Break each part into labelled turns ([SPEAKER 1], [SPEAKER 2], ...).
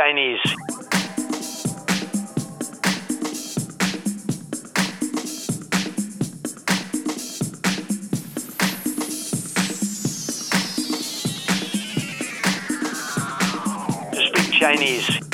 [SPEAKER 1] Chinese. Speak Chinese.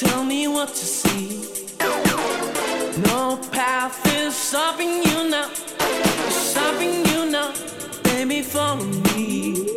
[SPEAKER 2] tell me what to see. No path is stopping you now, stopping you now, baby, follow me.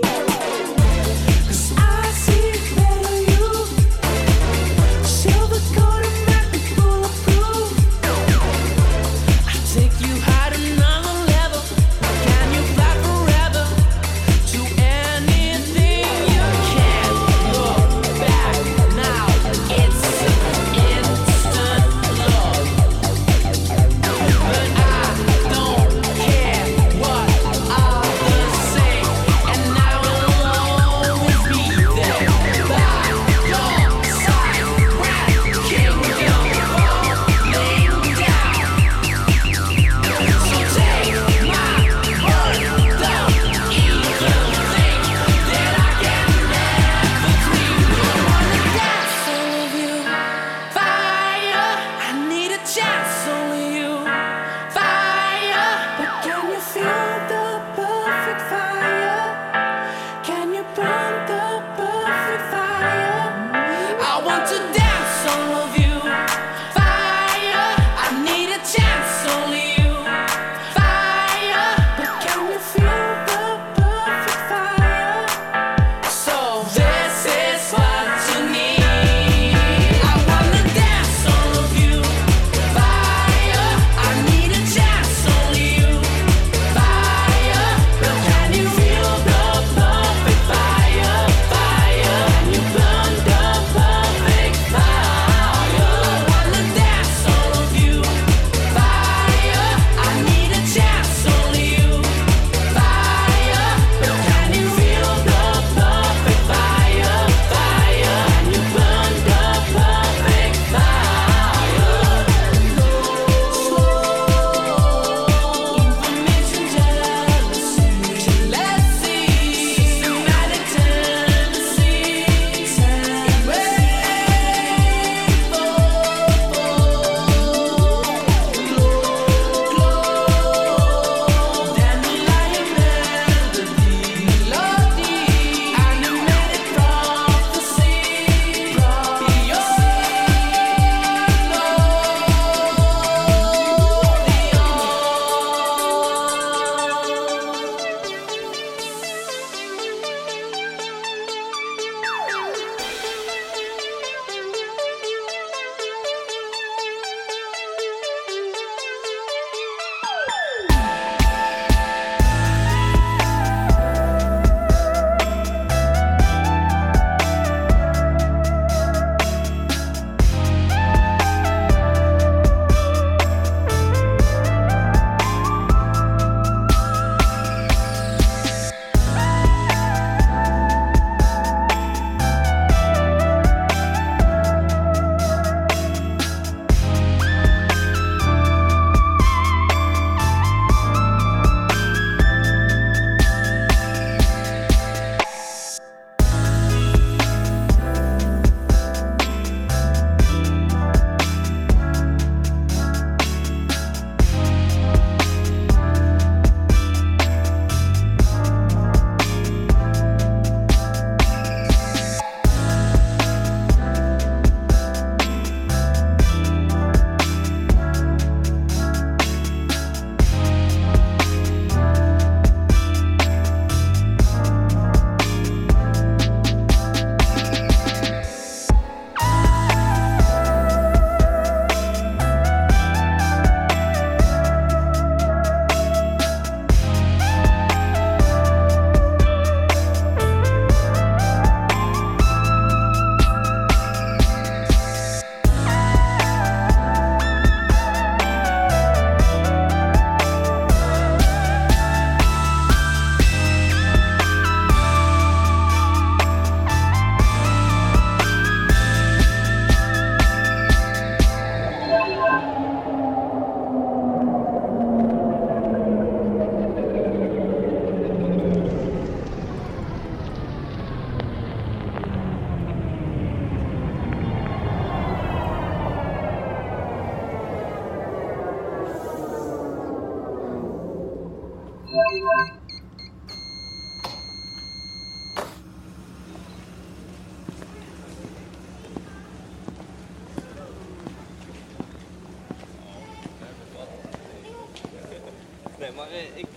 [SPEAKER 2] Maar eh,